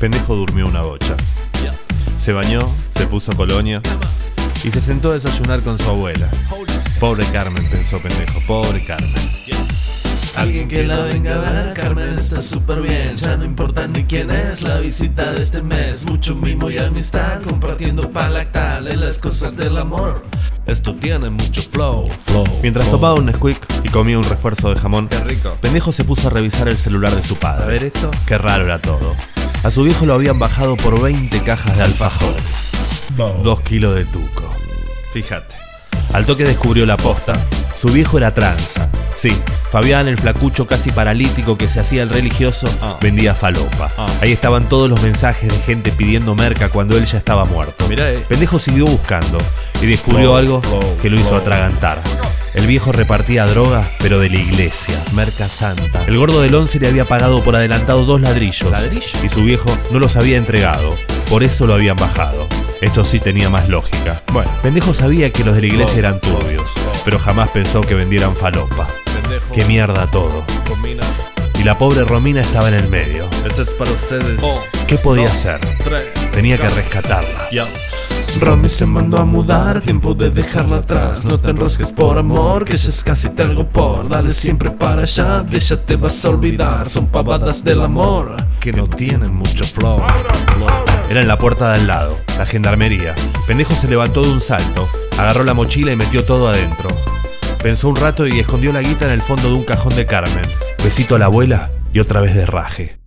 Pendejo durmió una bocha. Se bañó, se puso colonia y se sentó a desayunar con su abuela. Pobre Carmen, pensó pendejo, pobre Carmen. Alguien que la venga a ver, Carmen está súper bien. Ya no importa ni quién es la visita de este mes. Mucho mimo y amistad, compartiendo palactal en las cosas del amor. Esto tiene mucho flow, flow. Mientras flow. tomaba un Nesquik y comía un refuerzo de jamón, Qué rico. Pendejo se puso a revisar el celular de su padre. A ver esto. Qué raro era todo. A su viejo lo habían bajado por 20 cajas de alfajores. Dos kilos de tuco. Fíjate. Al toque descubrió la posta. Su viejo era tranza. Sí, Fabián, el flacucho casi paralítico que se hacía el religioso, Ah. vendía falopa. Ah. Ahí estaban todos los mensajes de gente pidiendo merca cuando él ya estaba muerto. Mirá, eh. Pendejo siguió buscando y descubrió algo que lo hizo atragantar. El viejo repartía droga, pero de la iglesia, merca santa. El gordo del once le había pagado por adelantado dos ladrillos. ¿Ladrillo? Y su viejo no los había entregado. Por eso lo habían bajado. Esto sí tenía más lógica. Bueno. Pendejo sabía que los de la iglesia eran turbios, pero jamás pensó que vendieran falopa. Qué mierda todo. Y la pobre Romina estaba en el medio. Esto es para ustedes. Oh, ¿Qué podía hacer? Tenía que rescatarla. Romy se mandó a mudar, tiempo de dejarla atrás. No te enrosques por amor, que ya es casi te algo por. Dale siempre para allá, de ella te vas a olvidar. Son pavadas del amor que no tienen mucho flow. Era en la puerta de al lado, la gendarmería. Pendejo se levantó de un salto, agarró la mochila y metió todo adentro. Pensó un rato y escondió la guita en el fondo de un cajón de Carmen. Besito a la abuela y otra vez de raje.